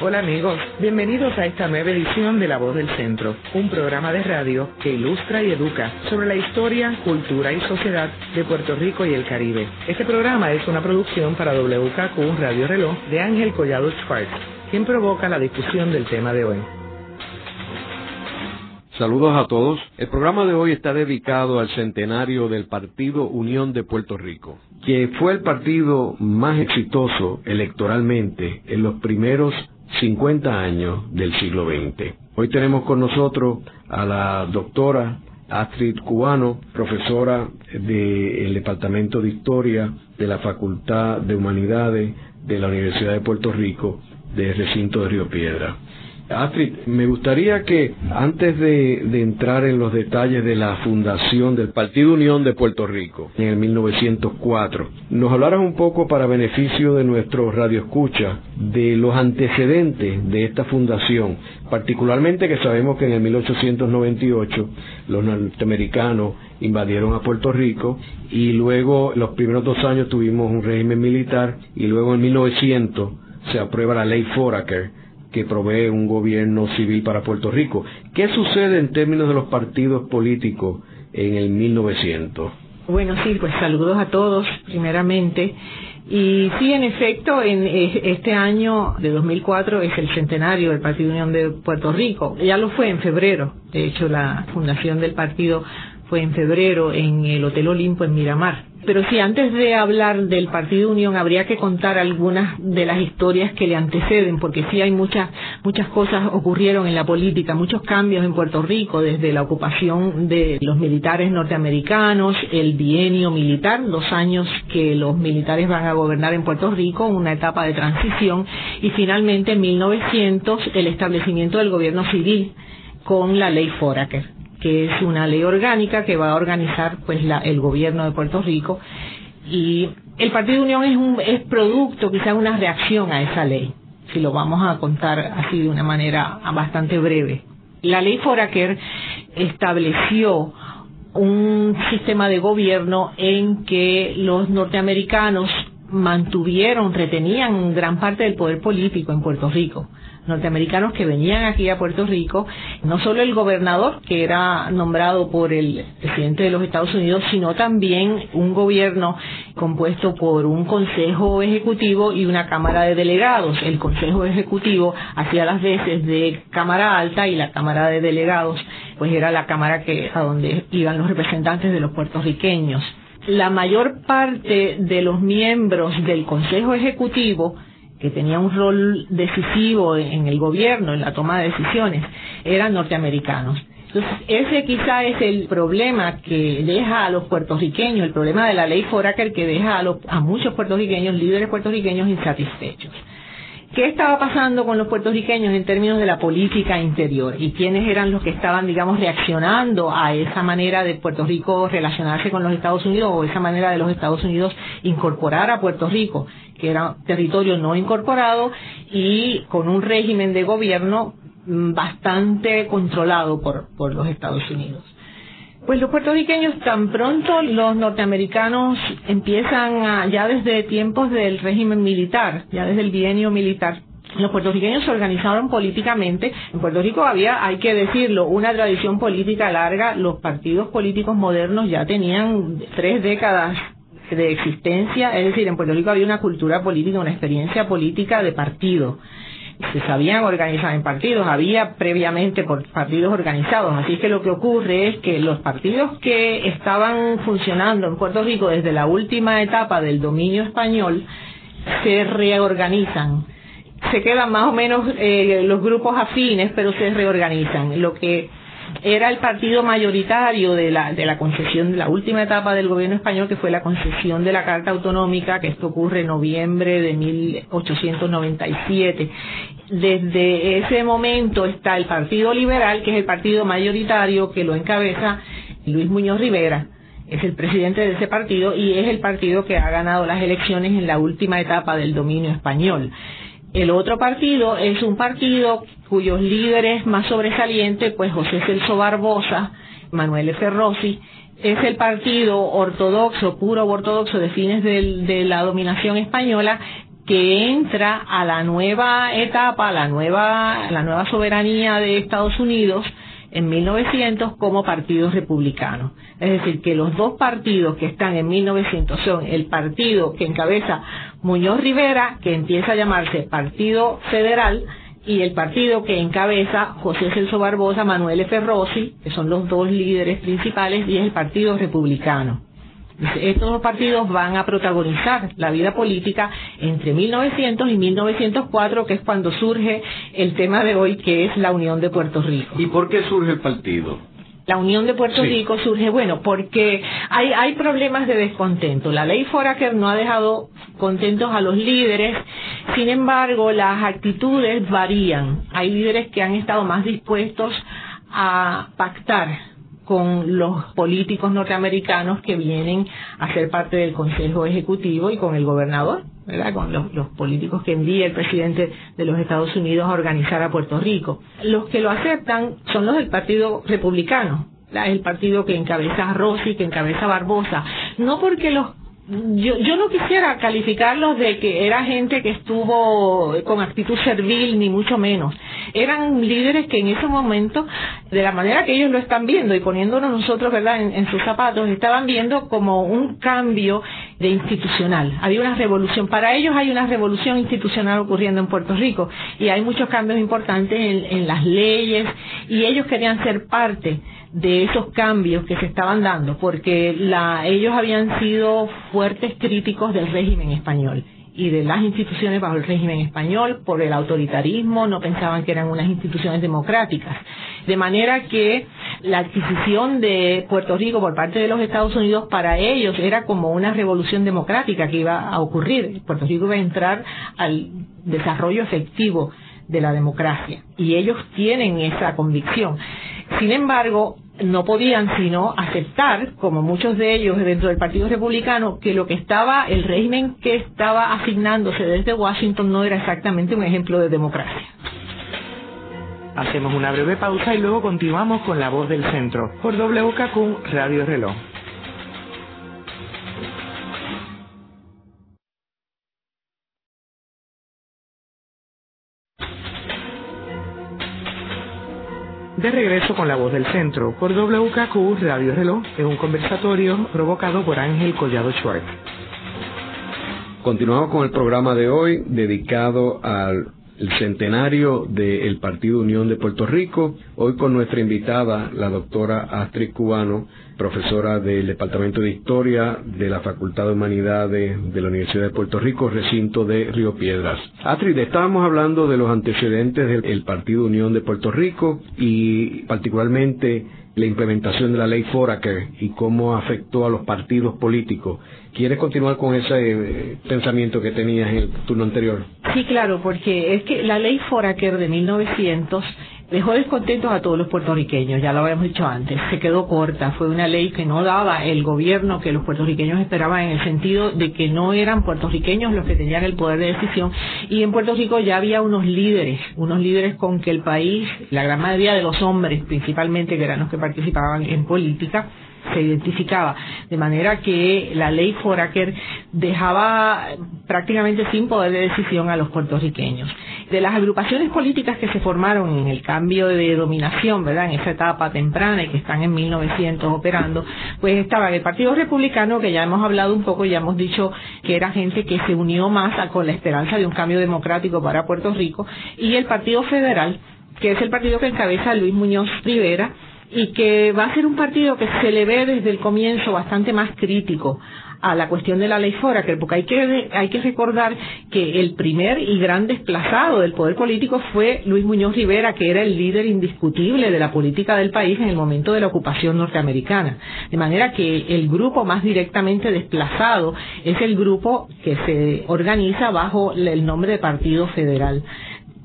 Hola amigos, bienvenidos a esta nueva edición de La Voz del Centro, un programa de radio que ilustra y educa sobre la historia, cultura y sociedad de Puerto Rico y el Caribe. Este programa es una producción para WKQ Radio Reloj de Ángel Collado Schwartz, quien provoca la discusión del tema de hoy. Saludos a todos. El programa de hoy está dedicado al centenario del Partido Unión de Puerto Rico, que fue el partido más exitoso electoralmente en los primeros 50 años del siglo XX. Hoy tenemos con nosotros a la doctora Astrid Cubano, profesora del Departamento de Historia de la Facultad de Humanidades de la Universidad de Puerto Rico de recinto de Río Piedra. Astrid, me gustaría que antes de, entrar en los detalles de la fundación del Partido Unión de Puerto Rico en el 1904, nos hablaras un poco para beneficio de nuestro radio escucha de los antecedentes de esta fundación, particularmente que sabemos que en el 1898 los norteamericanos invadieron a Puerto Rico y luego los primeros dos años tuvimos un régimen militar y luego en 1900 se aprueba la ley Foraker que provee un gobierno civil para Puerto Rico. ¿Qué sucede en términos de los partidos políticos en el 1900? Bueno, sí, pues saludos a todos, primeramente. Y sí, en efecto, en este año de 2004 es el centenario del Partido Unión de Puerto Rico. Ya lo fue en febrero. De hecho, la fundación del partido fue en febrero en el Hotel Olimpo en Miramar. Pero sí, antes de hablar del Partido Unión, habría que contar algunas de las historias que le anteceden, porque sí hay muchas, muchas cosas ocurrieron en la política, muchos cambios en Puerto Rico, desde la ocupación de los militares norteamericanos, el bienio militar, los años que los militares van a gobernar en Puerto Rico, una etapa de transición, y finalmente en 1900 el establecimiento del gobierno civil con la ley Foraker que es una ley orgánica que va a organizar pues la, el gobierno de Puerto Rico. Y el Partido Unión es un es producto quizás una reacción a esa ley si lo vamos a contar así de una manera bastante breve. La ley Foraker estableció un sistema de gobierno en que los norteamericanos mantuvieron, retenían gran parte del poder político en Puerto Rico norteamericanos que venían aquí a Puerto Rico, no solo el gobernador, que era nombrado por el presidente de los Estados Unidos, sino también un gobierno compuesto por un consejo ejecutivo y una cámara de delegados. El consejo ejecutivo hacía las veces de cámara alta y la cámara de delegados, pues era la cámara que a donde iban los representantes de los puertorriqueños. La mayor parte de los miembros del consejo ejecutivo que tenía un rol decisivo en el gobierno, en la toma de decisiones, eran norteamericanos. Entonces, ese quizá es el problema que deja a los puertorriqueños, el problema de la ley Foraker que deja a, los, a muchos puertorriqueños, líderes puertorriqueños insatisfechos. ¿Qué estaba pasando con los puertorriqueños en términos de la política interior? ¿Y quiénes eran los que estaban, digamos, reaccionando a esa manera de Puerto Rico relacionarse con los Estados Unidos o esa manera de los Estados Unidos incorporar a Puerto Rico, que era territorio no incorporado y con un régimen de gobierno mm, bastante controlado por, por los Estados Unidos? Pues los puertorriqueños tan pronto los norteamericanos empiezan a, ya desde tiempos del régimen militar, ya desde el bienio militar, los puertorriqueños se organizaron políticamente. En Puerto Rico había, hay que decirlo, una tradición política larga. Los partidos políticos modernos ya tenían tres décadas de existencia. Es decir, en Puerto Rico había una cultura política, una experiencia política de partido se sabían organizar en partidos, había previamente partidos organizados, así que lo que ocurre es que los partidos que estaban funcionando en Puerto Rico desde la última etapa del dominio español se reorganizan. Se quedan más o menos eh, los grupos afines, pero se reorganizan. Lo que era el partido mayoritario de la, de la concesión, de la última etapa del gobierno español, que fue la concesión de la Carta Autonómica, que esto ocurre en noviembre de 1897. Desde ese momento está el Partido Liberal, que es el partido mayoritario que lo encabeza Luis Muñoz Rivera, es el presidente de ese partido y es el partido que ha ganado las elecciones en la última etapa del dominio español. El otro partido es un partido cuyos líderes más sobresalientes, pues José Celso Barbosa, Manuel F. Rossi, es el partido ortodoxo, puro ortodoxo de fines de la dominación española, que entra a la nueva etapa, a la nueva, la nueva soberanía de Estados Unidos en 1900 como partido republicano. Es decir, que los dos partidos que están en 1900 son el partido que encabeza Muñoz Rivera, que empieza a llamarse Partido Federal, y el partido que encabeza José Celso Barbosa, Manuel F. Rossi, que son los dos líderes principales, y es el Partido Republicano. Estos dos partidos van a protagonizar la vida política entre 1900 y 1904, que es cuando surge el tema de hoy, que es la Unión de Puerto Rico. ¿Y por qué surge el partido? La Unión de Puerto Rico surge, bueno, porque hay, hay problemas de descontento. La ley Foraker no ha dejado contentos a los líderes, sin embargo, las actitudes varían. Hay líderes que han estado más dispuestos a pactar con los políticos norteamericanos que vienen a ser parte del Consejo Ejecutivo y con el gobernador, ¿verdad? con los, políticos que envía el presidente de los Estados Unidos a organizar a Puerto Rico. Los que lo aceptan son los del Partido Republicano, el partido que encabeza Rossi, que encabeza Barbosa, no porque los yo, yo no quisiera calificarlos de que era gente que estuvo con actitud servil, ni mucho menos. Eran líderes que en ese momento, de la manera que ellos lo están viendo y poniéndonos nosotros, ¿verdad?, en, sus zapatos, estaban viendo como un cambio de institucional. Había una revolución. Para ellos hay una revolución institucional ocurriendo en Puerto Rico y hay muchos cambios importantes en, en las leyes y ellos querían ser parte de esos cambios que se estaban dando, porque la, ellos habían sido fuertes críticos del régimen español y de las instituciones bajo el régimen español por el autoritarismo, no pensaban que eran unas instituciones democráticas. De manera que la adquisición de Puerto Rico por parte de los Estados Unidos para ellos era como una revolución democrática que iba a ocurrir. Puerto Rico iba a entrar al desarrollo efectivo de la democracia y ellos tienen esa convicción. Sin embargo, no podían sino aceptar, como muchos de ellos dentro del Partido Republicano, que lo que estaba, el régimen que estaba asignándose desde Washington no era exactamente un ejemplo de democracia. Hacemos una breve pausa y luego continuamos con La Voz del Centro por WKQ Radio Reloj. De regreso con la voz del centro por WKQ Radio Reloj en un conversatorio provocado por Ángel Collado Schwartz. Continuamos con el programa de hoy dedicado al centenario del Partido Unión de Puerto Rico. Hoy con nuestra invitada, la doctora Astrid Cubano, profesora del Departamento de Historia de la Facultad de Humanidades de la Universidad de Puerto Rico, recinto de Río Piedras. Astrid, estábamos hablando de los antecedentes del Partido Unión de Puerto Rico y particularmente la implementación de la ley Foraker y cómo afectó a los partidos políticos. ¿Quieres continuar con ese eh, pensamiento que tenías en el turno anterior? Sí, claro, porque es que la ley Foraker de 1900 dejó descontentos a todos los puertorriqueños, ya lo habíamos dicho antes, se quedó corta, fue una ley que no daba el gobierno que los puertorriqueños esperaban en el sentido de que no eran puertorriqueños los que tenían el poder de decisión y en Puerto Rico ya había unos líderes, unos líderes con que el país, la gran mayoría de los hombres principalmente que eran los que participaban en política, se identificaba. De manera que la ley Foraker dejaba prácticamente sin poder de decisión a los puertorriqueños. De las agrupaciones políticas que se formaron en el cambio de dominación, ¿verdad? En esa etapa temprana y que están en 1900 operando, pues estaba el Partido Republicano, que ya hemos hablado un poco, ya hemos dicho que era gente que se unió más con la esperanza de un cambio democrático para Puerto Rico, y el Partido Federal, que es el partido que encabeza Luis Muñoz Rivera, y que va a ser un partido que se le ve desde el comienzo bastante más crítico a la cuestión de la ley Foraker, porque hay que, hay que recordar que el primer y gran desplazado del poder político fue Luis Muñoz Rivera, que era el líder indiscutible de la política del país en el momento de la ocupación norteamericana. De manera que el grupo más directamente desplazado es el grupo que se organiza bajo el nombre de Partido Federal.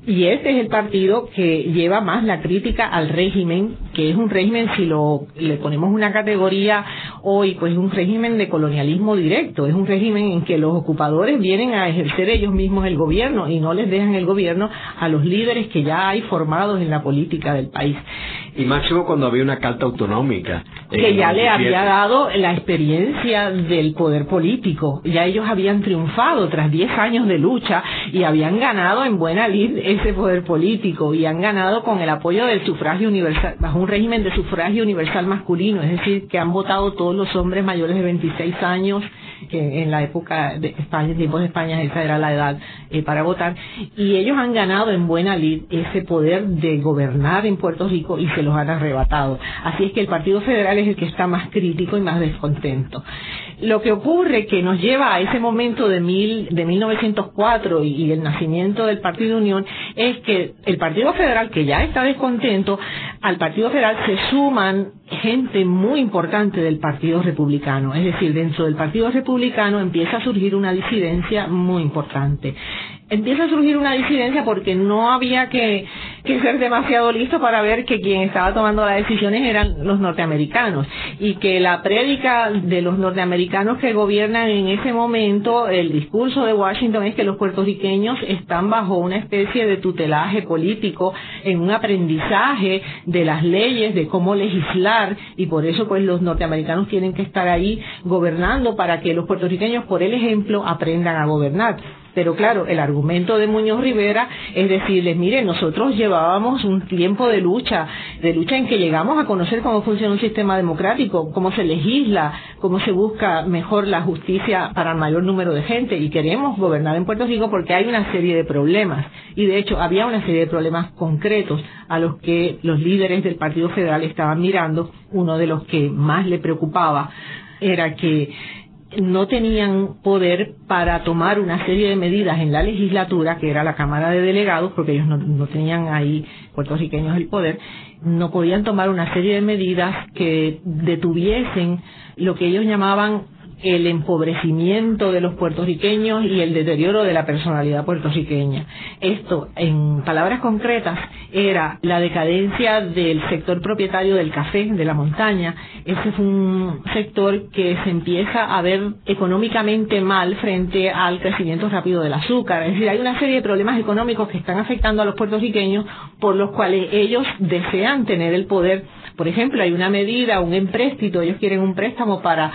Y este es el partido que lleva más la crítica al régimen que es un régimen, si lo le ponemos una categoría hoy, pues es un régimen de colonialismo directo, es un régimen en que los ocupadores vienen a ejercer ellos mismos el gobierno y no les dejan el gobierno a los líderes que ya hay formados en la política del país. Y máximo cuando había una carta autonómica. Que ya le había dado la experiencia del poder político. Ya ellos habían triunfado tras 10 años de lucha y habían ganado en buena lid ese poder político y han ganado con el apoyo del sufragio universal, bajo un régimen de sufragio universal masculino, es decir, que han votado todos los hombres mayores de 26 años que en la época de España, tiempos de España, esa era la edad eh, para votar, y ellos han ganado en buena lid ese poder de gobernar en Puerto Rico y se los han arrebatado. Así es que el Partido Federal es el que está más crítico y más descontento. Lo que ocurre que nos lleva a ese momento de, mil, de 1904 y, y el nacimiento del Partido Unión es que el Partido Federal, que ya está descontento, al Partido Federal se suman gente muy importante del Partido Republicano. Es decir, dentro del Partido Republicano empieza a surgir una disidencia muy importante empieza a surgir una disidencia porque no había que, ser demasiado listo para ver que quien estaba tomando las decisiones eran los norteamericanos. Y que la prédica de los norteamericanos que gobiernan en ese momento, el discurso de Washington es que los puertorriqueños están bajo una especie de tutelaje político, en un aprendizaje de las leyes, de cómo legislar y por eso pues los norteamericanos tienen que estar ahí gobernando para que los puertorriqueños, por el ejemplo, aprendan a gobernar pero claro, el argumento de Muñoz Rivera es decirles, mire, nosotros llevábamos un tiempo de lucha, de lucha en que llegamos a conocer cómo funciona un sistema democrático, cómo se legisla, cómo se busca mejor la justicia para el mayor número de gente y queremos gobernar en Puerto Rico porque hay una serie de problemas. Y de hecho había una serie de problemas concretos a los que los líderes del Partido Federal estaban mirando. Uno de los que más le preocupaba era que no tenían poder para tomar una serie de medidas en la legislatura, que era la Cámara de Delegados, porque ellos no, no, tenían ahí puertorriqueños el poder, no podían tomar una serie de medidas que detuviesen lo que ellos llamaban el empobrecimiento de los puertorriqueños y el deterioro de la personalidad puertorriqueña. Esto, en palabras concretas, era la decadencia del sector propietario del café, de la montaña. Ese es un sector que se empieza a ver económicamente mal frente al crecimiento rápido del azúcar. Es decir, hay una serie de problemas económicos que están afectando a los puertorriqueños por los cuales ellos desean tener el poder por ejemplo, hay una medida, un empréstito, ellos quieren un préstamo para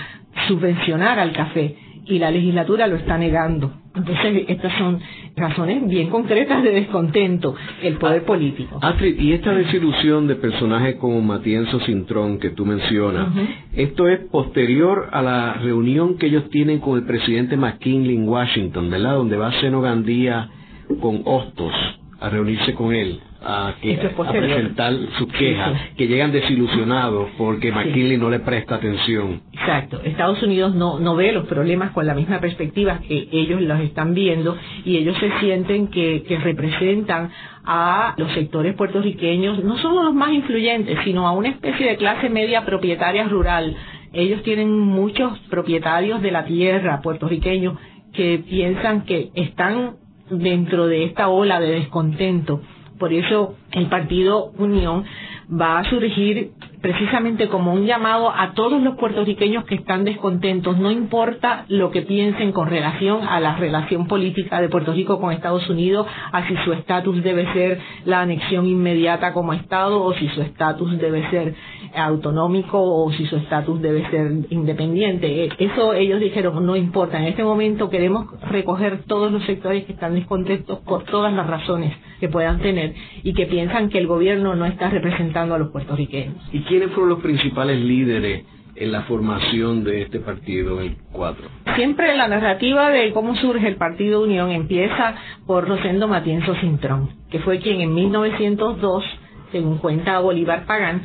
subvencionar al café y la legislatura lo está negando. Entonces, estas son razones bien concretas de descontento, el poder político. Astrid, y esta desilusión de personajes como Matienzo Cintrón que tú mencionas, esto es posterior a la reunión que ellos tienen con el presidente McKinley en Washington, ¿verdad? Donde va Seno Gandía con Hostos a reunirse con él a, presentar sus quejas, que llegan desilusionados porque McKinley no le presta atención. Exacto. Estados Unidos no, no ve los problemas con la misma perspectiva que ellos los están viendo y ellos se sienten que, que representan a los sectores puertorriqueños, no solo los más influyentes, sino a una especie de clase media propietaria rural. Ellos tienen muchos propietarios de la tierra puertorriqueños que piensan que están dentro de esta ola de descontento por eso el Partido Unión va a surgir precisamente como un llamado a todos los puertorriqueños que están descontentos, no importa lo que piensen con relación a la relación política de Puerto Rico con Estados Unidos, a si su estatus debe ser la anexión inmediata como Estado o si su estatus debe ser autonómico o si su estatus debe ser independiente. E, eso ellos dijeron, no importa, en este momento queremos recoger todos los sectores que están descontentos por todas las razones que puedan tener y que piensan que el gobierno no está representando a los puertorriqueños. ¿Y quiénes fueron los principales líderes en la formación de este partido, el 4? Siempre la narrativa de cómo surge el Partido Unión empieza por Rosendo Matienzo Cintrón, que fue quien en 1902, según cuenta Bolívar Pagán,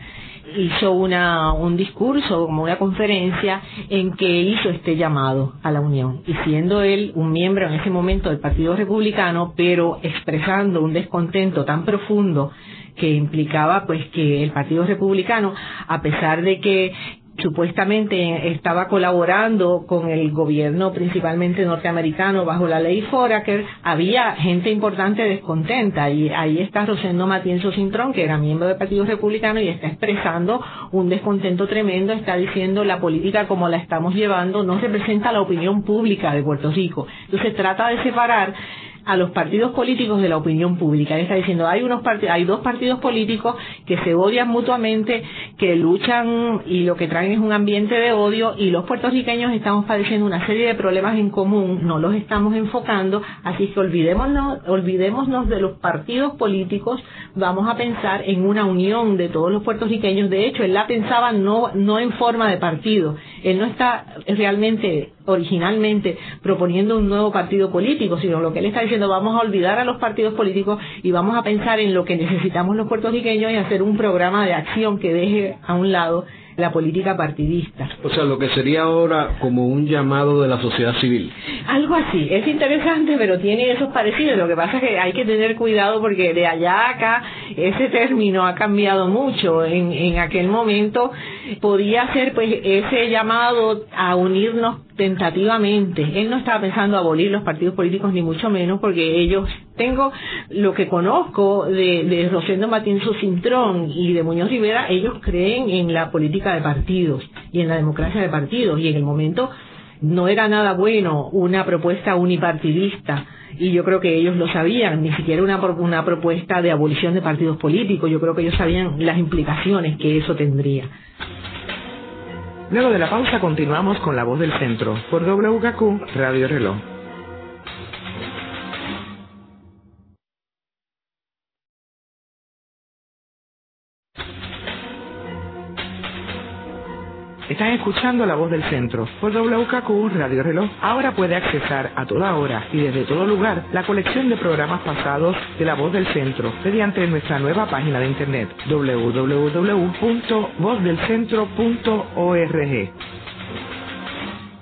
hizo una, un discurso, como una conferencia, en que hizo este llamado a la unión. Y siendo él un miembro en ese momento del Partido Republicano, pero expresando un descontento tan profundo que implicaba pues que el Partido Republicano, a pesar de que supuestamente estaba colaborando con el gobierno principalmente norteamericano bajo la ley Foraker, había gente importante descontenta y ahí está Rosendo Matienzo Cintrón, que era miembro del Partido Republicano y está expresando un descontento tremendo, está diciendo la política como la estamos llevando no representa la opinión pública de Puerto Rico. Entonces trata de separar a los partidos políticos de la opinión pública. Él está diciendo, hay unos hay dos partidos políticos que se odian mutuamente, que luchan y lo que traen es un ambiente de odio y los puertorriqueños estamos padeciendo una serie de problemas en común, no los estamos enfocando, así que olvidémonos, olvidémonos de los partidos políticos, vamos a pensar en una unión de todos los puertorriqueños. De hecho, él la pensaba no, no en forma de partido, él no está realmente originalmente proponiendo un nuevo partido político, sino lo que él está diciendo, vamos a olvidar a los partidos políticos y vamos a pensar en lo que necesitamos los puertorriqueños y hacer un programa de acción que deje a un lado la política partidista. O sea, lo que sería ahora como un llamado de la sociedad civil. Algo así. Es interesante, pero tiene esos parecidos. Lo que pasa es que hay que tener cuidado porque de allá a acá ese término ha cambiado mucho. En, en aquel momento podía ser pues ese llamado a unirnos tentativamente. Él no estaba pensando abolir los partidos políticos ni mucho menos porque ellos, tengo lo que conozco de, de Rosendo Matinzo Cintrón y de Muñoz Rivera, ellos creen en la política de partidos y en la democracia de partidos y en el momento no era nada bueno una propuesta unipartidista y yo creo que ellos lo sabían, ni siquiera una, una propuesta de abolición de partidos políticos, yo creo que ellos sabían las implicaciones que eso tendría. Luego de la pausa continuamos con La Voz del Centro por WKQ Radio Reloj. Están escuchando La Voz del Centro por WKQ Radio Reloj. Ahora puede accesar a toda hora y desde todo lugar la colección de programas pasados de La Voz del Centro mediante nuestra nueva página de internet www.vozdelcentro.org.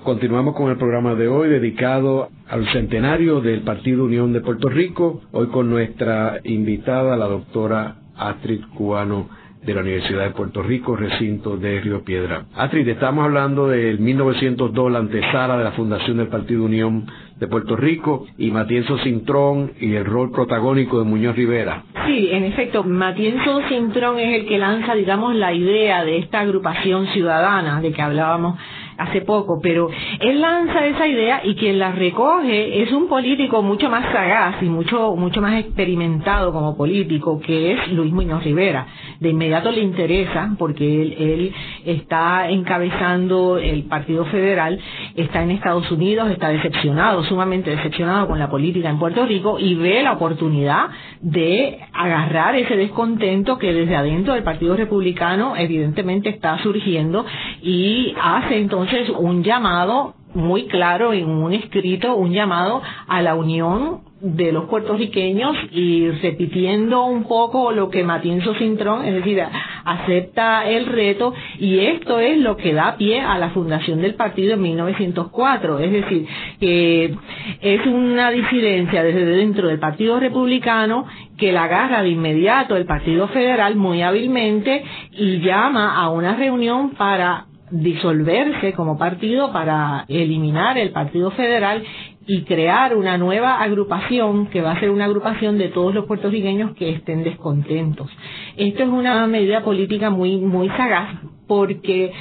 Continuamos con el programa de hoy dedicado al centenario del Partido Unión de Puerto Rico, hoy con nuestra invitada, la doctora Astrid Cubano de la Universidad de Puerto Rico, recinto de Río Piedra. Astrid, estamos hablando del 1902, la antesala de la fundación del Partido Unión de Puerto Rico y Matienzo Cintrón y el rol protagónico de Muñoz Rivera. Sí, en efecto, Matienzo Cintrón es el que lanza, digamos, la idea de esta agrupación ciudadana de que hablábamos hace poco, pero él lanza esa idea y quien la recoge es un político mucho más sagaz y mucho, mucho más experimentado como político, que es Luis Muñoz Rivera. De inmediato le interesa, porque él, él está encabezando el Partido Federal, está en Estados Unidos, está decepcionado, sumamente decepcionado con la política en Puerto Rico y ve la oportunidad de agarrar ese descontento que desde adentro del Partido Republicano evidentemente está surgiendo y hace entonces entonces un llamado muy claro en un escrito, un llamado a la unión de los puertorriqueños y repitiendo un poco lo que Matienzo Cintrón, es decir, acepta el reto y esto es lo que da pie a la fundación del partido en 1904, es decir, que es una disidencia desde dentro del Partido Republicano que la agarra de inmediato el Partido Federal muy hábilmente y llama a una reunión para disolverse como partido para eliminar el Partido Federal y crear una nueva agrupación que va a ser una agrupación de todos los puertorriqueños que estén descontentos. Esto es una medida política muy muy sagaz porque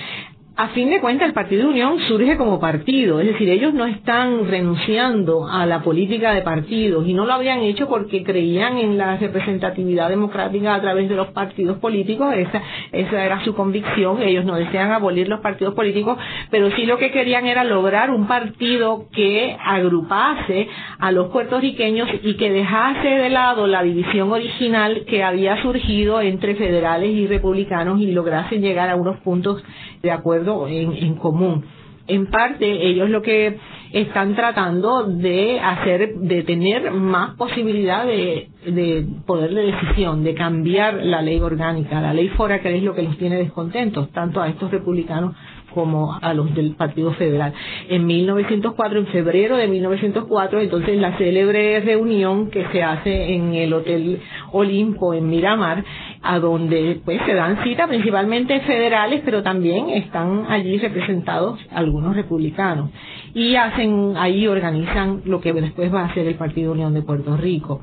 a fin de cuentas el Partido de Unión surge como partido, es decir, ellos no están renunciando a la política de partidos y no lo habían hecho porque creían en la representatividad democrática a través de los partidos políticos, esa, esa era su convicción, ellos no desean abolir los partidos políticos, pero sí lo que querían era lograr un partido que agrupase a los puertorriqueños y que dejase de lado la división original que había surgido entre federales y republicanos y lograse llegar a unos puntos de acuerdo en, en común. En parte, ellos lo que están tratando de hacer, de tener más posibilidad de, de poder de decisión, de cambiar la ley orgánica, la ley fora que es lo que los tiene descontentos, tanto a estos republicanos como a los del Partido Federal. En 1904, en febrero de 1904, entonces la célebre reunión que se hace en el Hotel Olimpo en Miramar, a donde pues se dan cita principalmente federales, pero también están allí representados algunos republicanos. Y hacen, ahí organizan lo que después va a ser el Partido Unión de Puerto Rico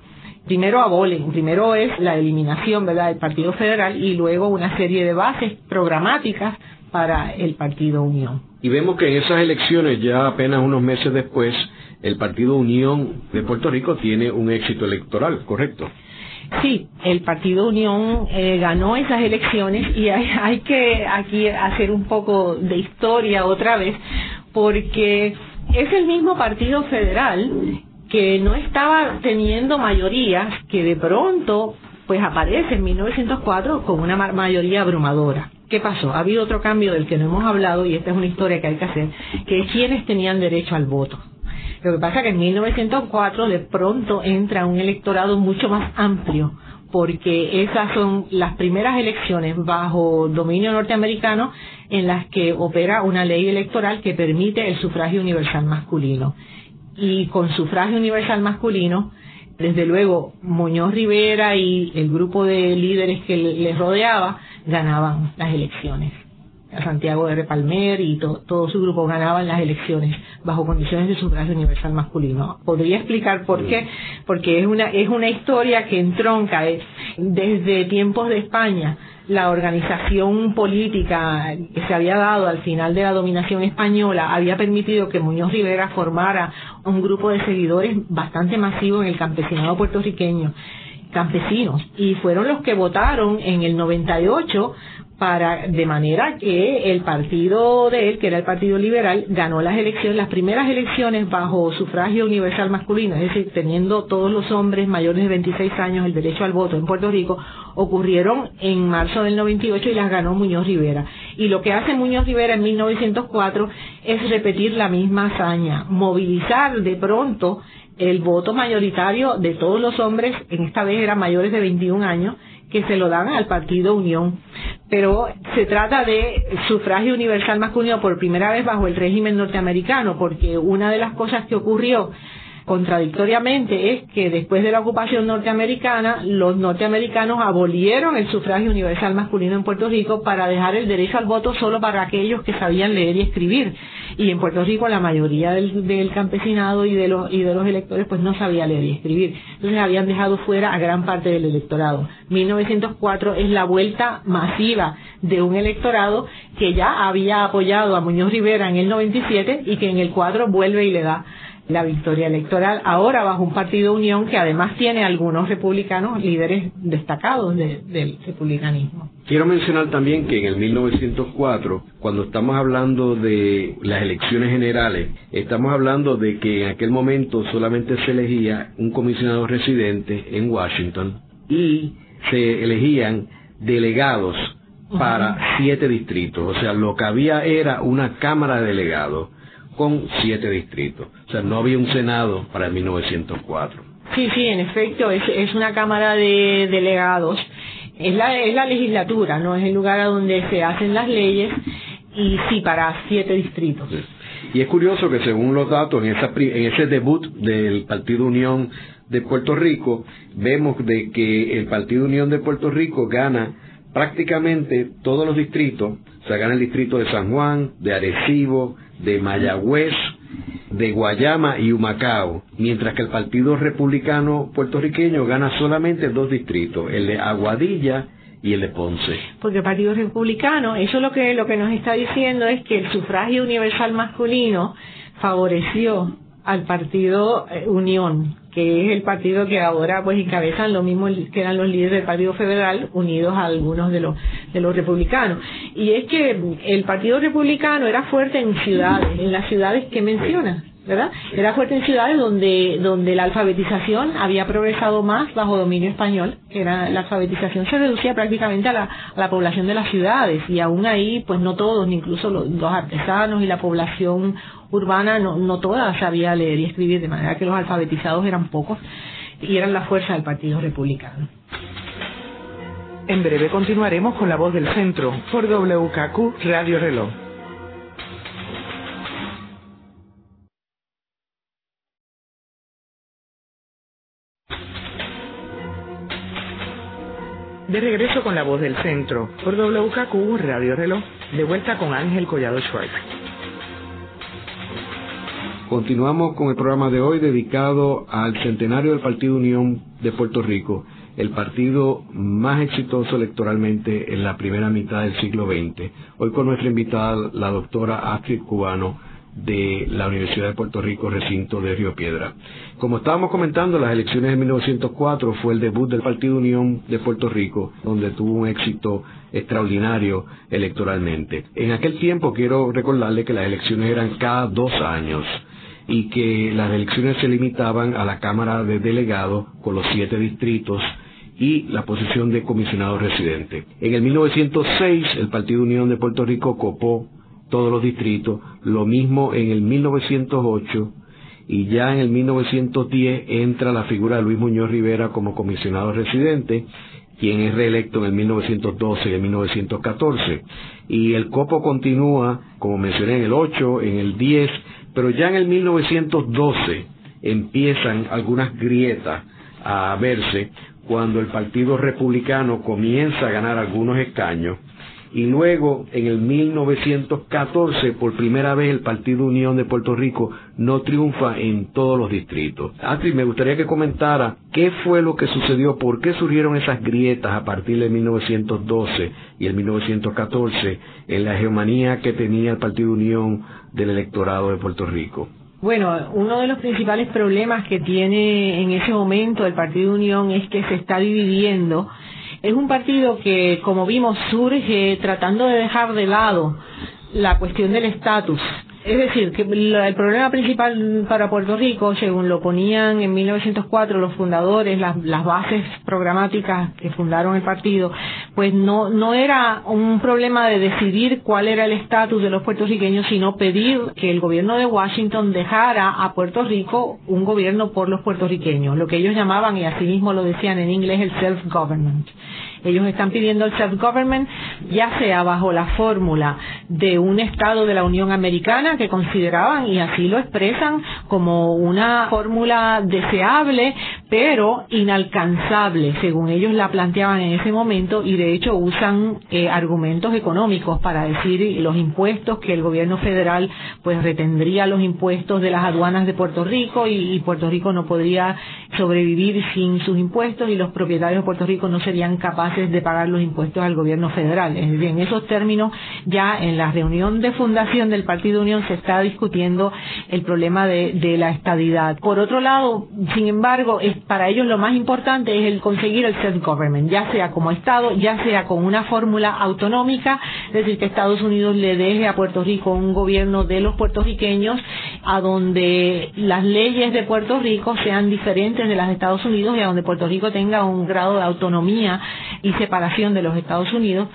primero abolen, primero es la eliminación ¿verdad? del Partido Federal y luego una serie de bases programáticas para el Partido Unión. Y vemos que en esas elecciones, ya apenas unos meses después, el Partido Unión de Puerto Rico tiene un éxito electoral, ¿correcto? Sí, el Partido Unión eh, ganó esas elecciones y hay, que aquí hacer un poco de historia otra vez, porque es el mismo Partido Federal que no estaba teniendo mayorías, que de pronto pues aparece en 1904 con una mayoría abrumadora. ¿Qué pasó? Ha habido otro cambio del que no hemos hablado y esta es una historia que hay que hacer, que es quienes tenían derecho al voto. Lo que pasa que en 1904 de pronto entra un electorado mucho más amplio, porque esas son las primeras elecciones bajo dominio norteamericano en las que opera una ley electoral que permite el sufragio universal masculino y con sufragio universal masculino, desde luego Muñoz Rivera y el grupo de líderes que les rodeaba ganaban las elecciones. Santiago de Repalmer y todo su grupo ganaban las elecciones bajo condiciones de sufragio universal masculino. Podría explicar por qué, porque es una, es una historia que entronca desde tiempos de España la organización política que se había dado al final de la dominación española había permitido que Muñoz Rivera formara un grupo de seguidores bastante masivo en el campesinado puertorriqueño campesinos y fueron los que votaron en el 98 para de manera que el partido de él, que era el Partido Liberal, ganó las elecciones, las primeras elecciones bajo sufragio universal masculino, es decir, teniendo todos los hombres mayores de 26 años el derecho al voto en Puerto Rico, ocurrieron en marzo del 98 y las ganó Muñoz Rivera. Y lo que hace Muñoz Rivera en 1904 es repetir la misma hazaña, movilizar de pronto el voto mayoritario de todos los hombres, en esta vez eran mayores de 21 años, que se lo dan al Partido Unión. Pero se trata de sufragio universal masculino por primera vez bajo el régimen norteamericano, porque una de las cosas que ocurrió contradictoriamente es que después de la ocupación norteamericana, los norteamericanos abolieron el sufragio universal masculino en Puerto Rico para dejar el derecho al voto solo para aquellos que sabían leer y escribir. Y en Puerto Rico la mayoría del, campesinado y de, los, y de los electores pues no sabía leer y escribir. Entonces habían dejado fuera a gran parte del electorado. 1904 es la vuelta masiva de un electorado que ya había apoyado a Muñoz Rivera en el 97 y que en el cuadro vuelve y le da la victoria electoral, ahora bajo un partido unión que además tiene algunos republicanos líderes destacados del republicanismo. Quiero mencionar también que en el 1904, cuando estamos hablando de las elecciones generales, estamos hablando de que en aquel momento solamente se elegía un comisionado residente en Washington y se elegían delegados para siete distritos. O sea, lo que había era una Cámara de Delegados con siete distritos. O sea, no había un Senado para el 1904. Sí, sí, en efecto, es, es una Cámara de Delegados. Es la, es la legislatura, no es el lugar a donde se hacen las leyes y sí, para siete distritos. Y es curioso que según los datos, en, esa, en ese debut del Partido Unión de Puerto Rico, vemos de que el Partido Unión de Puerto Rico gana prácticamente todos los distritos, gana el distrito de San Juan, de Arecibo, de Mayagüez, de Guayama y Humacao, mientras que el Partido Republicano puertorriqueño gana solamente dos distritos, el de Aguadilla y el de Ponce. Porque el Partido Republicano, eso lo que lo que nos está diciendo es que el sufragio universal masculino favoreció al Partido eh, Unión, que es el partido que ahora pues encabezan lo mismo que eran los líderes del Partido Federal unidos a algunos de los de los republicanos. Y es que el Partido Republicano era fuerte en ciudades, en las ciudades que menciona, ¿verdad? Era fuerte en ciudades donde donde la alfabetización había progresado más bajo dominio español, que era la alfabetización se reducía prácticamente a la, a la población de las ciudades y aún ahí pues no todos, ni incluso los, los artesanos y la población urbana no, no toda sabía leer y escribir, de manera que los alfabetizados eran pocos y eran la fuerza del Partido Republicano. En breve continuaremos con la voz del centro por WKQ Radio Reloj. De regreso con la voz del centro por WKQ Radio Reloj, de vuelta con Ángel Collado Schwartz. Continuamos con el programa de hoy dedicado al centenario del Partido Unión de Puerto Rico, el partido más exitoso electoralmente en la primera mitad del siglo XX. Hoy con nuestra invitada, la doctora Astrid Cubano, de la Universidad de Puerto Rico, recinto de Río Piedra. Como estábamos comentando, las elecciones de 1904 fue el debut del Partido Unión de Puerto Rico, donde tuvo un éxito extraordinario electoralmente. En aquel tiempo quiero recordarle que las elecciones eran cada dos años y que las elecciones se limitaban a la Cámara de Delegados con los siete distritos y la posición de comisionado residente. En el 1906 el Partido Unión de Puerto Rico copó todos los distritos, lo mismo en el 1908 y ya en el 1910 entra la figura de Luis Muñoz Rivera como comisionado residente, quien es reelecto en el 1912 y el 1914. Y el copo continúa, como mencioné, en el 8, en el 10, pero ya en el 1912 empiezan algunas grietas a verse cuando el Partido Republicano comienza a ganar algunos escaños y luego en el 1914 por primera vez el Partido Unión de Puerto Rico no triunfa en todos los distritos. Astrid, me gustaría que comentara qué fue lo que sucedió, por qué surgieron esas grietas a partir de 1912 y el 1914 en la hegemonía que tenía el Partido Unión del electorado de Puerto Rico. Bueno, uno de los principales problemas que tiene en ese momento el Partido Unión es que se está dividiendo es un partido que, como vimos, surge tratando de dejar de lado la cuestión del estatus es decir, que el problema principal para Puerto Rico, según lo ponían en 1904 los fundadores, las, bases programáticas que fundaron el partido, pues no, no era un problema de decidir cuál era el estatus de los puertorriqueños, sino pedir que el gobierno de Washington dejara a Puerto Rico un gobierno por los puertorriqueños, lo que ellos llamaban, y así mismo lo decían en inglés, el self-government. Ellos están pidiendo el self-government, ya sea bajo la fórmula de un Estado de la Unión Americana que consideraban, y así lo expresan, como una fórmula deseable, pero inalcanzable, según ellos la planteaban en ese momento, y de hecho usan eh, argumentos económicos para decir los impuestos que el gobierno federal pues retendría los impuestos de las aduanas de Puerto Rico y, Puerto Rico no podría sobrevivir sin sus impuestos y los propietarios de Puerto Rico no serían capaces de pagar los impuestos al gobierno federal. Es decir, en esos términos, ya en la reunión de fundación del Partido Unión se está discutiendo el problema de, la estadidad. Por otro lado, sin embargo, para ellos lo más importante es el conseguir el self-government, ya sea como Estado, ya sea con una fórmula autonómica, es decir, que Estados Unidos le deje a Puerto Rico un gobierno de los puertorriqueños, a donde las leyes de Puerto Rico sean diferentes de las de Estados Unidos y a donde Puerto Rico tenga un grado de autonomía y separación de los Estados Unidos,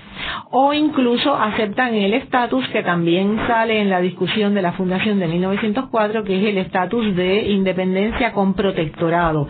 o incluso aceptan el estatus que también sale en la discusión de la fundación de 1904, que es el estatus de independencia con protectorado.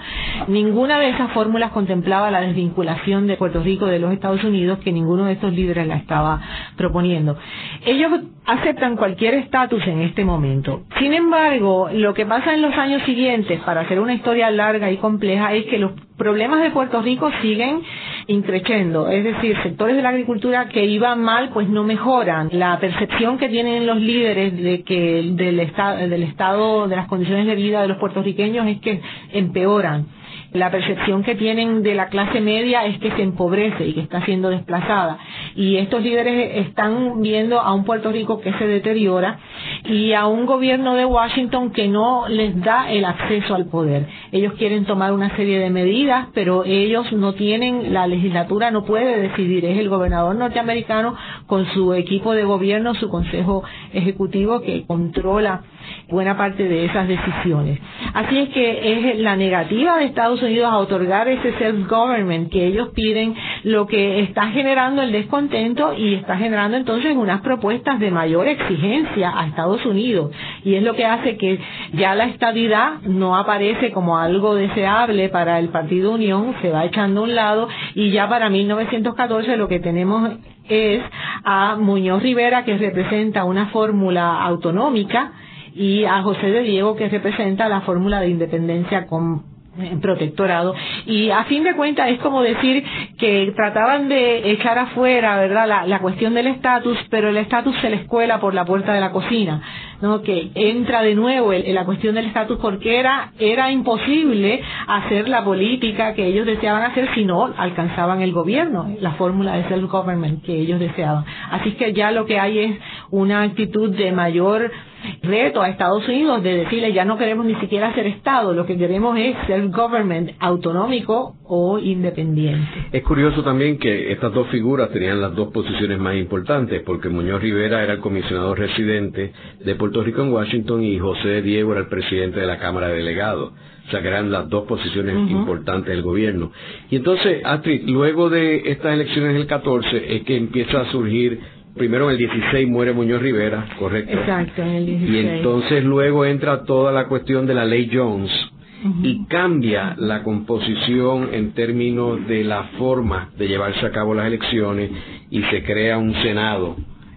Ninguna de esas fórmulas contemplaba la desvinculación de Puerto Rico de los Estados Unidos, que ninguno de estos líderes la estaba proponiendo. Ellos aceptan cualquier estatus en este momento. Sin embargo, lo que pasa en los años siguientes, para hacer una historia larga y compleja, es que los problemas de Puerto Rico siguen increciendo, es decir, sectores de la agricultura que iban mal pues no mejoran. La percepción que tienen los líderes de que del, estado, del estado de las condiciones de vida de los puertorriqueños es que empeoran la percepción que tienen de la clase media es que se empobrece y que está siendo desplazada. Y estos líderes están viendo a un Puerto Rico que se deteriora y a un gobierno de Washington que no les da el acceso al poder. Ellos quieren tomar una serie de medidas, pero ellos no tienen, la legislatura no puede decidir, es el gobernador norteamericano con su equipo de gobierno, su consejo ejecutivo que controla buena parte de esas decisiones. Así es que es la negativa de Estados Unidos a otorgar ese self-government que ellos piden lo que está generando el descontento y está generando entonces unas propuestas de mayor exigencia a Estados Unidos. Y es lo que hace que ya la estabilidad no aparece como algo deseable para el Partido Unión, se va echando a un lado y ya para 1914 lo que tenemos es a Muñoz Rivera que representa una fórmula autonómica y a José de Diego que representa la fórmula de independencia con protectorado. Y a fin de cuentas es como decir que trataban de echar afuera verdad la, la cuestión del estatus pero el estatus se les cuela por la puerta de la cocina no que entra de nuevo en, la cuestión del estatus porque era era imposible hacer la política que ellos deseaban hacer si no alcanzaban el gobierno la fórmula de self government que ellos deseaban. Así que ya lo que hay es una actitud de mayor reto a Estados Unidos de decirle ya no queremos ni siquiera ser Estado, lo que queremos es ser government autonómico o independiente. Es curioso también que estas dos figuras tenían las dos posiciones más importantes, porque Muñoz Rivera era el comisionado residente de Puerto Rico en Washington y José Diego era el presidente de la Cámara de Delegados. O sea, que eran las dos posiciones importantes del gobierno. Y entonces, Astrid, luego de estas elecciones del 14 es que empieza a surgir primero en el 16 muere Muñoz Rivera, correcto. Exacto, en el 16. Y entonces luego entra toda la cuestión de la ley Jones y cambia la composición en términos de la forma de llevarse a cabo las elecciones y se crea un Senado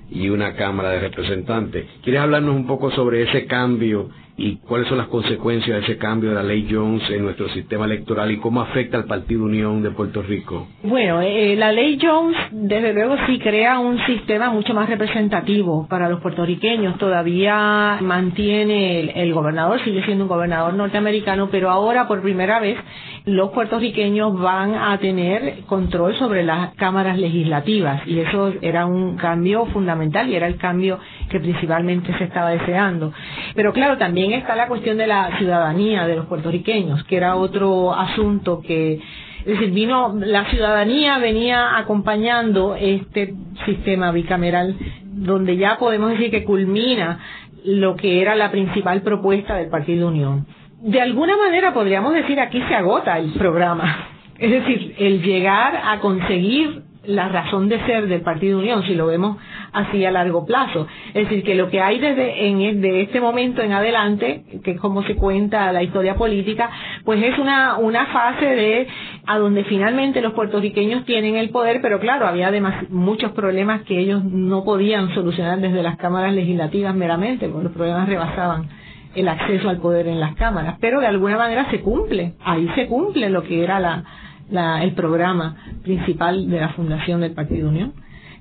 y una Cámara de Representantes. ¿Quieres hablarnos un poco sobre ese cambio y cuáles son las consecuencias de ese cambio de la ley Jones en nuestro sistema electoral y cómo afecta al Partido Unión de Puerto Rico? Bueno, eh, la ley Jones desde luego sí crea un sistema mucho más representativo para los puertorriqueños. Todavía mantiene el gobernador, sigue siendo un gobernador norteamericano, pero ahora por primera vez los puertorriqueños van a tener control sobre las cámaras legislativas y eso era un cambio fundamental y era el cambio que principalmente se estaba deseando. Pero claro, también está la cuestión de la ciudadanía de los puertorriqueños, que era otro asunto que, es decir, vino, la ciudadanía venía acompañando este sistema bicameral, donde ya podemos decir que culmina lo que era la principal propuesta del Partido Unión. De alguna manera podríamos decir aquí se agota el programa. Es decir, el llegar a conseguir la razón de ser del Partido Unión, si lo vemos así a largo plazo. Es decir, que lo que hay desde en, de este momento en adelante, que es como se cuenta la historia política, pues es una, una fase de a donde finalmente los puertorriqueños tienen el poder, pero claro, había además muchos problemas que ellos no podían solucionar desde las cámaras legislativas meramente, porque los problemas rebasaban el acceso al poder en las cámaras, pero de alguna manera se cumple, ahí se cumple lo que era la, la, el programa principal de la fundación del Partido Unión.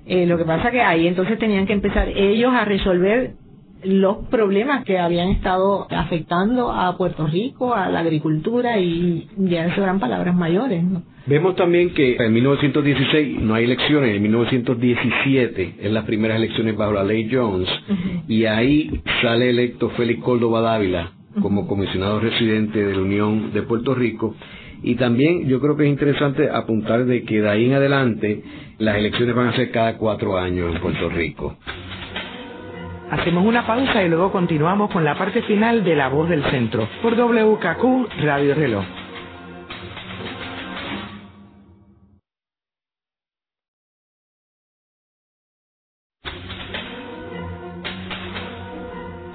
Eh, lo que pasa que ahí entonces tenían que empezar ellos a resolver los problemas que habían estado afectando a Puerto Rico, a la agricultura y ya eso eran palabras mayores. ¿no? Vemos también que en 1916 no hay elecciones, en 1917 es las primeras elecciones bajo la ley Jones y ahí sale electo Félix Córdoba Dávila como comisionado residente de la Unión de Puerto Rico y también yo creo que es interesante apuntar de que de ahí en adelante las elecciones van a ser cada cuatro años en Puerto Rico. Hacemos una pausa y luego continuamos con la parte final de La Voz del Centro por WKQ Radio Reloj.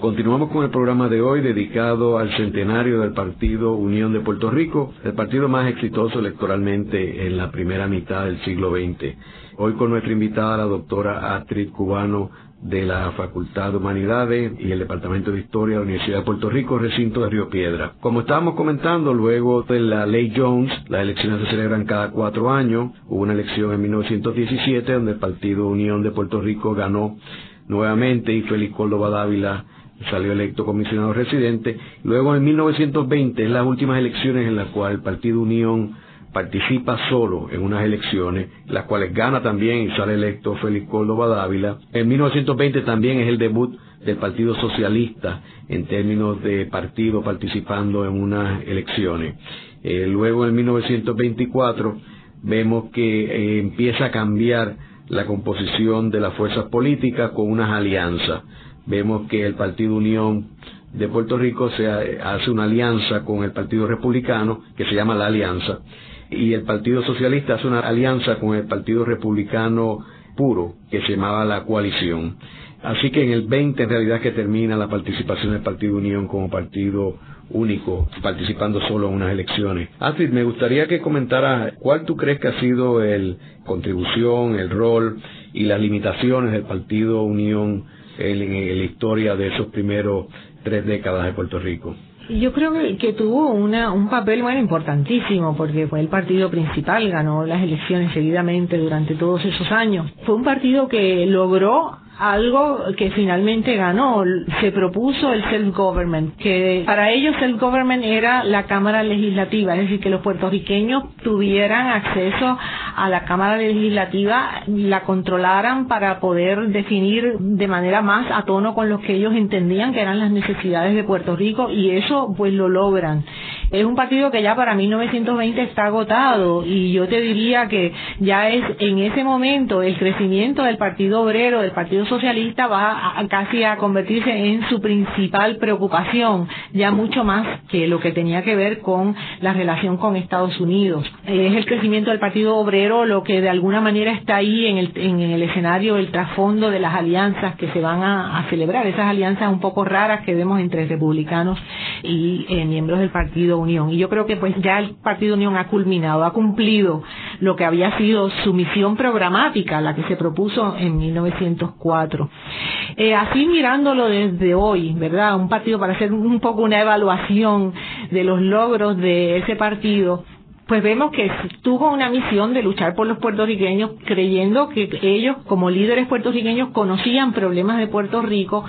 Continuamos con el programa de hoy dedicado al centenario del Partido Unión de Puerto Rico, el partido más exitoso electoralmente en la primera mitad del siglo XX. Hoy con nuestra invitada, la doctora Astrid Cubano de la Facultad de Humanidades y el Departamento de Historia de la Universidad de Puerto Rico, recinto de Río Piedra. Como estábamos comentando, luego de la ley Jones, las elecciones se celebran cada cuatro años. Hubo una elección en 1917 donde el Partido Unión de Puerto Rico ganó nuevamente y Félix Córdoba Dávila salió electo comisionado residente. Luego en 1920 es las últimas elecciones en las cuales el Partido Unión participa solo en unas elecciones, las cuales gana también y sale electo Félix Córdoba Dávila. En 1920 también es el debut del Partido Socialista en términos de partido participando en unas elecciones. Eh, luego en 1924 vemos que eh, empieza a cambiar la composición de las fuerzas políticas con unas alianzas vemos que el Partido Unión de Puerto Rico se hace una alianza con el Partido Republicano, que se llama la Alianza. y el Partido Socialista hace una alianza con el Partido Republicano puro, que se llamaba la coalición. Así que en el 20 en realidad que termina la participación del Partido Unión como partido único, participando solo en unas elecciones. Astrid, me gustaría que comentara cuál tú crees que ha sido el contribución, el rol y las limitaciones del Partido Unión en, la historia de esos primeros tres décadas de Puerto Rico. Yo creo que, tuvo una, un papel bueno importantísimo porque fue el partido principal, ganó las elecciones seguidamente durante todos esos años. Fue un partido que logró algo que finalmente ganó. Se propuso el self-government, que para ellos self-government era la Cámara Legislativa, es decir, que los puertorriqueños tuvieran acceso a la Cámara Legislativa, la controlaran para poder definir de manera más a tono con lo que ellos entendían que eran las necesidades de Puerto Rico y eso pues lo logran. Es un partido que ya para 1920 está agotado y yo te diría que ya es en ese momento el crecimiento del Partido Obrero, del Partido Socialista va casi a convertirse en su principal preocupación, ya mucho más que lo que tenía que ver con la relación con Estados Unidos. Es el crecimiento del Partido Obrero lo que de alguna manera está ahí en el, en el escenario, el trasfondo de las alianzas que se van a, celebrar, esas alianzas un poco raras que vemos entre republicanos y eh, miembros del Partido Unión. Y yo creo que pues ya el Partido Unión ha culminado, ha cumplido lo que había sido su misión programática, la que se propuso en 1904 eh, así mirándolo desde hoy, ¿verdad? Un partido para hacer un poco una evaluación de los logros de ese partido pues vemos que tuvo una misión de luchar por los puertorriqueños, creyendo que ellos, como líderes puertorriqueños, conocían problemas de Puerto Rico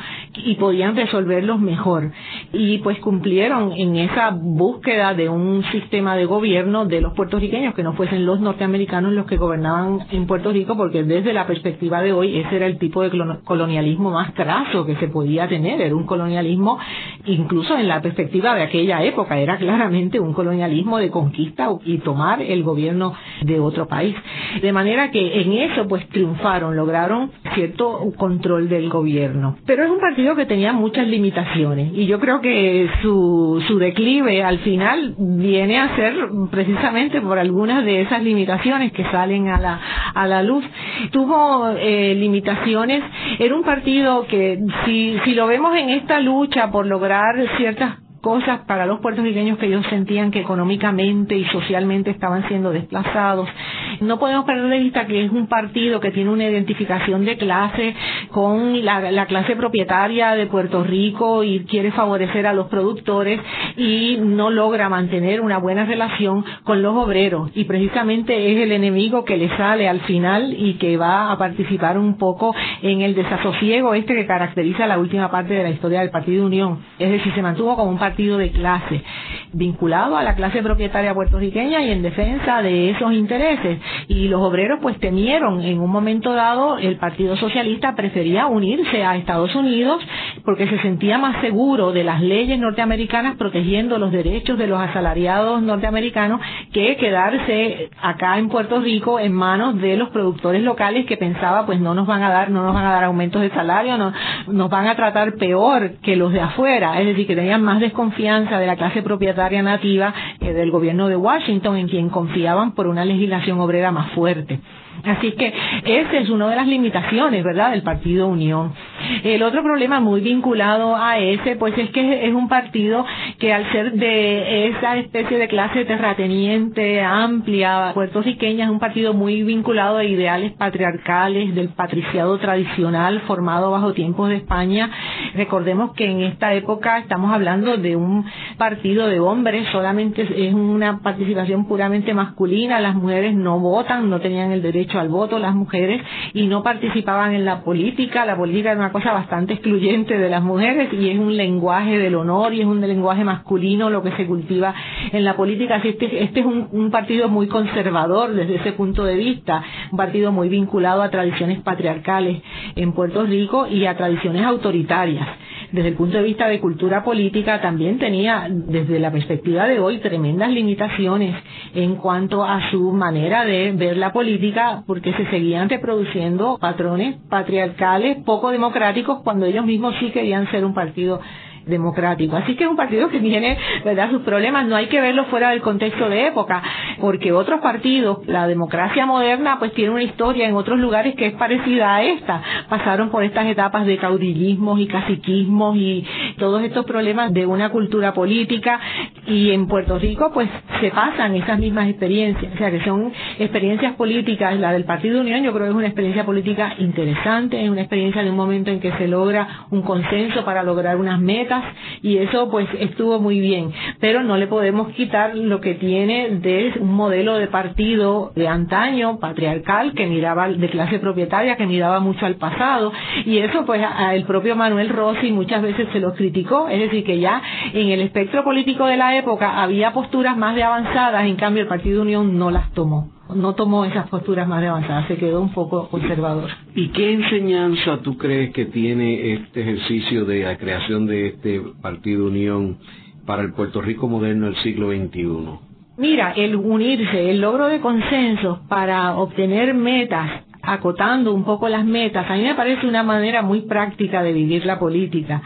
y podían resolverlos mejor. Y pues cumplieron en esa búsqueda de un sistema de gobierno de los puertorriqueños, que no fuesen los norteamericanos los que gobernaban en Puerto Rico, porque desde la perspectiva de hoy ese era el tipo de colonialismo más craso que se podía tener, era un colonialismo, incluso en la perspectiva de aquella época, era claramente un colonialismo de conquista y tomar el gobierno de otro país. De manera que en eso pues triunfaron, lograron cierto control del gobierno. Pero es un partido que tenía muchas limitaciones y yo creo que su, su declive al final viene a ser precisamente por algunas de esas limitaciones que salen a la, a la luz. Tuvo eh, limitaciones, era un partido que si, si lo vemos en esta lucha por lograr ciertas cosas para los puertorriqueños que ellos sentían que económicamente y socialmente estaban siendo desplazados. No podemos perder de vista que es un partido que tiene una identificación de clase con la, clase propietaria de Puerto Rico y quiere favorecer a los productores y no logra mantener una buena relación con los obreros y precisamente es el enemigo que le sale al final y que va a participar un poco en el desasosiego este que caracteriza la última parte de la historia del Partido Unión. Es decir, se mantuvo como un de clase, vinculado a la clase propietaria puertorriqueña y en defensa de esos intereses. Y los obreros pues temieron en un momento dado, el Partido Socialista prefería unirse a Estados Unidos porque se sentía más seguro de las leyes norteamericanas protegiendo los derechos de los asalariados norteamericanos que quedarse acá en Puerto Rico en manos de los productores locales que pensaba pues no nos van a dar, no nos van a dar aumentos de salario, no, nos van a tratar peor que los de afuera, es decir, que tenían más confianza de la clase propietaria nativa del gobierno de Washington, en quien confiaban por una legislación obrera más fuerte. Así que esa es una de las limitaciones, ¿verdad?, del Partido Unión. El otro problema muy vinculado a ese, pues es que es un partido que al ser de esa especie de clase terrateniente amplia puertorriqueña, es un partido muy vinculado a ideales patriarcales del patriciado tradicional formado bajo tiempos de España. Recordemos que en esta época estamos hablando de un partido de hombres, solamente es una participación puramente masculina, las mujeres no votan, no tenían el derecho al voto las mujeres y no participaban en la política. La política era una cosa bastante excluyente de las mujeres y es un lenguaje del honor y es un lenguaje masculino lo que se cultiva en la política. Así este, este es un, un partido muy conservador desde ese punto de vista, un partido muy vinculado a tradiciones patriarcales en Puerto Rico y a tradiciones autoritarias desde el punto de vista de cultura política también tenía, desde la perspectiva de hoy, tremendas limitaciones en cuanto a su manera de ver la política, porque se seguían reproduciendo patrones patriarcales poco democráticos cuando ellos mismos sí querían ser un partido democrático. Así que es un partido que tiene, ¿verdad?, sus problemas. No hay que verlo fuera del contexto de época, porque otros partidos, la democracia moderna, pues tiene una historia en otros lugares que es parecida a esta. Pasaron por estas etapas de caudillismos y caciquismos y todos estos problemas de una cultura política y en Puerto Rico pues se pasan esas mismas experiencias, o sea que son experiencias políticas, la del Partido Unión yo creo que es una experiencia política interesante, es una experiencia de un momento en que se logra un consenso para lograr unas metas y eso pues estuvo muy bien, pero no le podemos quitar lo que tiene de un modelo de partido de antaño, patriarcal, que miraba de clase propietaria, que miraba mucho al pasado. Y eso pues el propio Manuel Rossi muchas veces se lo criticó, es decir que ya en el espectro político de la época había posturas más de avanzadas, en cambio el Partido Unión no las tomó no tomó esas posturas más de avanzadas, se quedó un poco conservador. ¿Y qué enseñanza tú crees que tiene este ejercicio de la creación de este Partido Unión para el Puerto Rico moderno del siglo XXI? Mira, el unirse, el logro de consensos para obtener metas acotando un poco las metas, a mí me parece una manera muy práctica de vivir la política.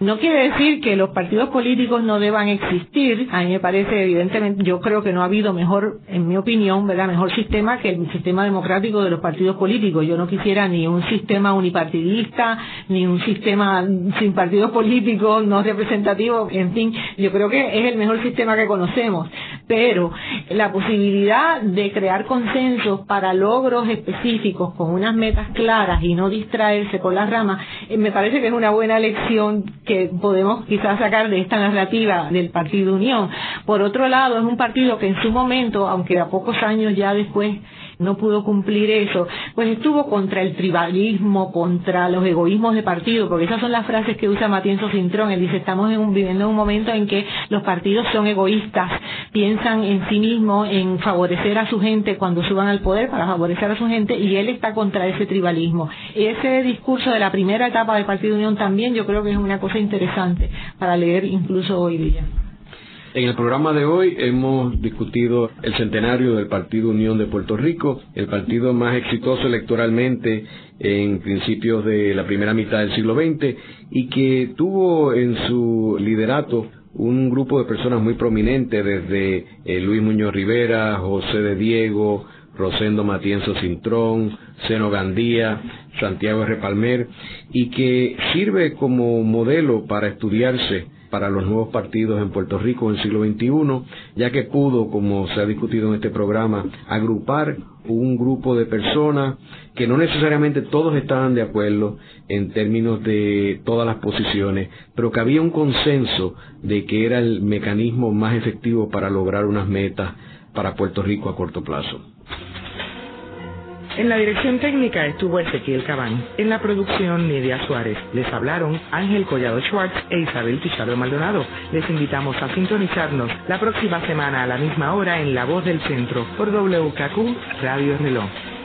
No quiere decir que los partidos políticos no deban existir, a mí me parece evidentemente, yo creo que no ha habido mejor, en mi opinión, ¿verdad? mejor sistema que el sistema democrático de los partidos políticos. Yo no quisiera ni un sistema unipartidista, ni un sistema sin partidos políticos, no representativos, en fin, yo creo que es el mejor sistema que conocemos. Pero la posibilidad de crear consensos para logros específicos con unas metas claras y no distraerse con las ramas, eh, me parece que es una buena lección que podemos quizás sacar de esta narrativa del Partido Unión. Por otro lado, es un partido que en su momento, aunque a pocos años ya después no pudo cumplir eso, pues estuvo contra el tribalismo, contra los egoísmos de partido, porque esas son las frases que usa Matienzo Cintrón. Él dice, estamos viviendo en un momento en que los partidos son egoístas, piensan en sí mismos, en favorecer a su gente cuando suban al poder para favorecer a su gente, y él está contra ese tribalismo. Ese discurso de la primera etapa del Partido Unión también yo creo que es una cosa interesante para leer incluso hoy día. En el programa de hoy hemos discutido el centenario del Partido Unión de Puerto Rico, el partido más exitoso electoralmente en principios de la primera mitad del siglo XX y que tuvo en su liderato un grupo de personas muy prominentes desde eh, Luis Muñoz Rivera, José de Diego, Rosendo Matienzo Cintrón, Seno Gandía, Santiago R. Palmer, y que sirve como modelo para estudiarse para los nuevos partidos en Puerto Rico en el siglo XXI, ya que pudo, como se ha discutido en este programa, agrupar un grupo de personas que no necesariamente todos estaban de acuerdo en términos de todas las posiciones, pero que había un consenso de que era el mecanismo más efectivo para lograr unas metas para Puerto Rico a corto plazo. En la dirección técnica estuvo Ezequiel Cabán. En la producción, Nidia Suárez. Les hablaron Ángel Collado Schwartz e Isabel Pichardo Maldonado. Les invitamos a sintonizarnos la próxima semana a la misma hora en La Voz del Centro por WKQ Radio Reloj.